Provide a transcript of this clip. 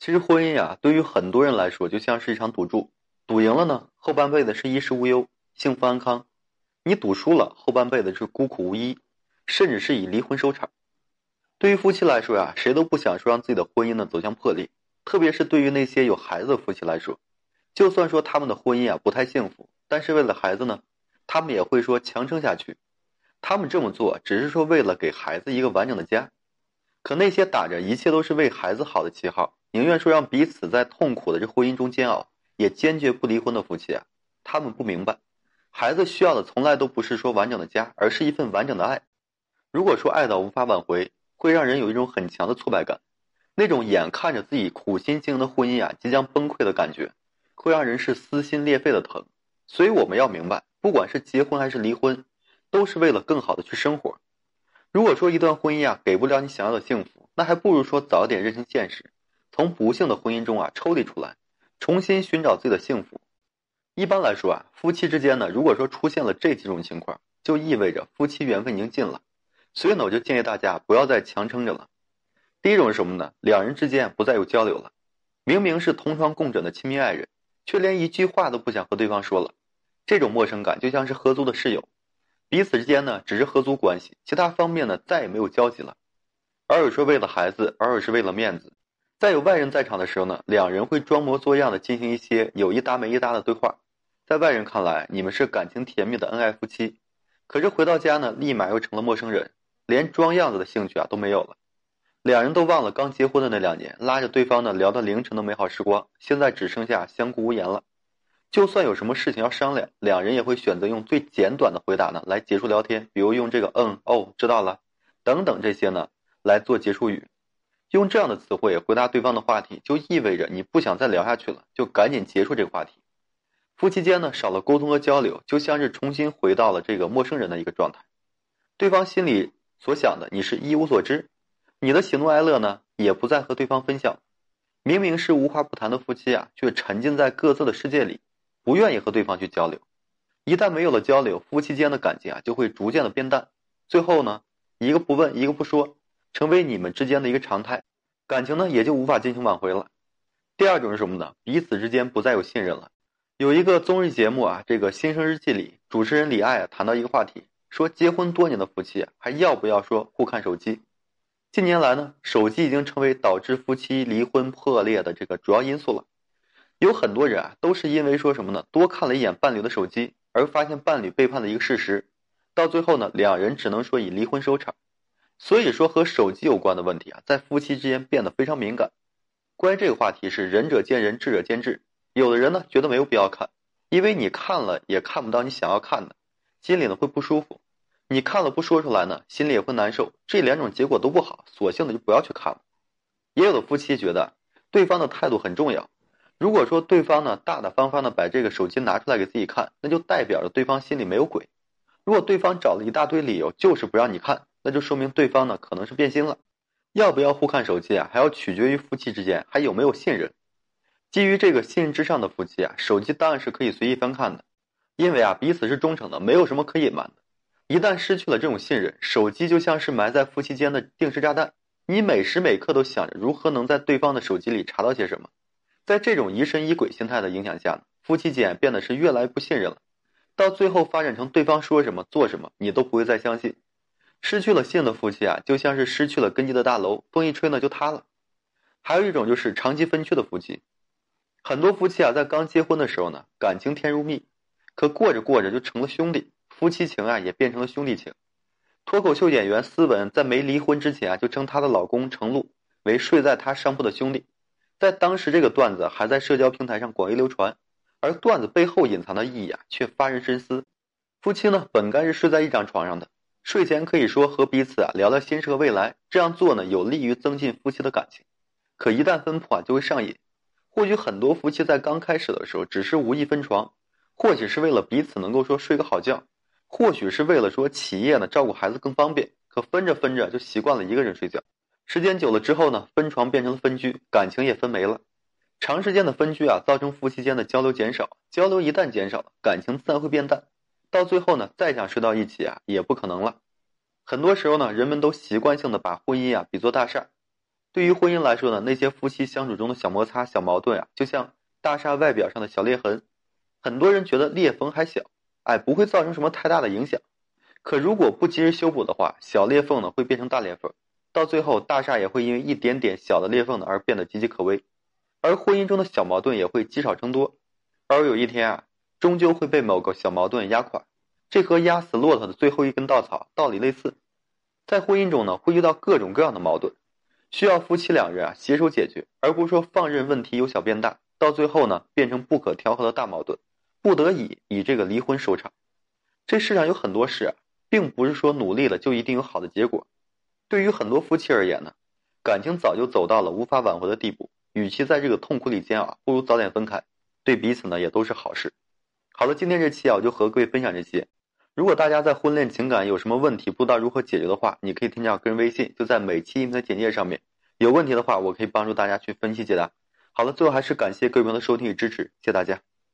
其实婚姻呀，对于很多人来说就像是一场赌注，赌赢了呢，后半辈子是衣食无忧、幸福安康；你赌输了，后半辈子是孤苦无依，甚至是以离婚收场。对于夫妻来说呀，谁都不想说让自己的婚姻呢走向破裂，特别是对于那些有孩子的夫妻来说，就算说他们的婚姻啊不太幸福，但是为了孩子呢，他们也会说强撑下去。他们这么做只是说为了给孩子一个完整的家。可那些打着一切都是为孩子好的旗号，宁愿说让彼此在痛苦的这婚姻中煎熬，也坚决不离婚的夫妻啊，他们不明白，孩子需要的从来都不是说完整的家，而是一份完整的爱。如果说爱到无法挽回，会让人有一种很强的挫败感，那种眼看着自己苦心经营的婚姻啊即将崩溃的感觉，会让人是撕心裂肺的疼。所以我们要明白，不管是结婚还是离婚，都是为了更好的去生活。如果说一段婚姻啊给不了你想要的幸福，那还不如说早点认清现实，从不幸的婚姻中啊抽离出来，重新寻找自己的幸福。一般来说啊，夫妻之间呢，如果说出现了这几种情况，就意味着夫妻缘分已经尽了。所以呢，我就建议大家不要再强撑着了。第一种是什么呢？两人之间不再有交流了，明明是同床共枕的亲密爱人，却连一句话都不想和对方说了，这种陌生感就像是合租的室友。彼此之间呢，只是合租关系，其他方面呢，再也没有交集了。偶尔说为了孩子，偶尔是为了面子，在有外人在场的时候呢，两人会装模作样的进行一些有一搭没一搭的对话，在外人看来，你们是感情甜蜜的恩爱夫妻，可是回到家呢，立马又成了陌生人，连装样子的兴趣啊都没有了。两人都忘了刚结婚的那两年，拉着对方呢聊到凌晨的美好时光，现在只剩下相顾无言了。就算有什么事情要商量，两人也会选择用最简短的回答呢来结束聊天，比如用这个“嗯”“哦”“知道了”等等这些呢来做结束语。用这样的词汇回答对方的话题，就意味着你不想再聊下去了，就赶紧结束这个话题。夫妻间呢少了沟通和交流，就像是重新回到了这个陌生人的一个状态。对方心里所想的你是一无所知，你的喜怒哀乐呢也不再和对方分享。明明是无话不谈的夫妻啊，却沉浸在各自的世界里。不愿意和对方去交流，一旦没有了交流，夫妻间的感情啊就会逐渐的变淡，最后呢，一个不问，一个不说，成为你们之间的一个常态，感情呢也就无法进行挽回了。第二种是什么呢？彼此之间不再有信任了。有一个综艺节目啊，这个《新生日记》里，主持人李艾啊谈到一个话题，说结婚多年的夫妻还要不要说互看手机？近年来呢，手机已经成为导致夫妻离婚破裂的这个主要因素了。有很多人啊，都是因为说什么呢？多看了一眼伴侣的手机，而发现伴侣背叛的一个事实，到最后呢，两人只能说以离婚收场。所以说，和手机有关的问题啊，在夫妻之间变得非常敏感。关于这个话题是仁者见仁，智者见智。有的人呢，觉得没有必要看，因为你看了也看不到你想要看的，心里呢会不舒服。你看了不说出来呢，心里也会难受。这两种结果都不好，索性的就不要去看了。也有的夫妻觉得对方的态度很重要。如果说对方呢大大方方的把这个手机拿出来给自己看，那就代表着对方心里没有鬼。如果对方找了一大堆理由就是不让你看，那就说明对方呢可能是变心了。要不要互看手机啊，还要取决于夫妻之间还有没有信任。基于这个信任之上的夫妻啊，手机当然是可以随意翻看的，因为啊彼此是忠诚的，没有什么可隐瞒的。一旦失去了这种信任，手机就像是埋在夫妻间的定时炸弹，你每时每刻都想着如何能在对方的手机里查到些什么。在这种疑神疑鬼心态的影响下，夫妻间变得是越来越不信任了，到最后发展成对方说什么做什么你都不会再相信。失去了信的夫妻啊，就像是失去了根基的大楼，风一吹呢就塌了。还有一种就是长期分居的夫妻，很多夫妻啊在刚结婚的时候呢感情甜如蜜，可过着过着就成了兄弟，夫妻情啊也变成了兄弟情。脱口秀演员思文在没离婚之前啊就称她的老公程璐为睡在她上铺的兄弟。在当时，这个段子还在社交平台上广为流传，而段子背后隐藏的意义啊，却发人深思。夫妻呢，本该是睡在一张床上的，睡前可以说和彼此啊聊聊心事和未来，这样做呢，有利于增进夫妻的感情。可一旦分铺啊，就会上瘾。或许很多夫妻在刚开始的时候只是无意分床，或许是为了彼此能够说睡个好觉，或许是为了说起夜呢照顾孩子更方便。可分着分着就习惯了一个人睡觉。时间久了之后呢，分床变成了分居，感情也分没了。长时间的分居啊，造成夫妻间的交流减少，交流一旦减少，感情自然会变淡。到最后呢，再想睡到一起啊，也不可能了。很多时候呢，人们都习惯性的把婚姻啊比作大厦，对于婚姻来说呢，那些夫妻相处中的小摩擦、小矛盾啊，就像大厦外表上的小裂痕。很多人觉得裂缝还小，哎，不会造成什么太大的影响。可如果不及时修补的话，小裂缝呢会变成大裂缝，到最后大厦也会因为一点点小的裂缝呢而变得岌岌可危。而婚姻中的小矛盾也会积少成多，而有一天啊，终究会被某个小矛盾压垮。这和压死骆驼的最后一根稻草道理类似。在婚姻中呢，会遇到各种各样的矛盾。需要夫妻两人啊携手解决，而不是说放任问题由小变大，到最后呢变成不可调和的大矛盾，不得已以这个离婚收场。这世上有很多事啊，并不是说努力了就一定有好的结果。对于很多夫妻而言呢，感情早就走到了无法挽回的地步，与其在这个痛苦里煎熬，不如早点分开，对彼此呢也都是好事。好了，今天这期啊我就和各位分享这些。如果大家在婚恋情感有什么问题，不知道如何解决的话，你可以添加我个人微信，就在每期音频的简介上面。有问题的话，我可以帮助大家去分析解答。好了，最后还是感谢各位朋友的收听与支持，谢谢大家。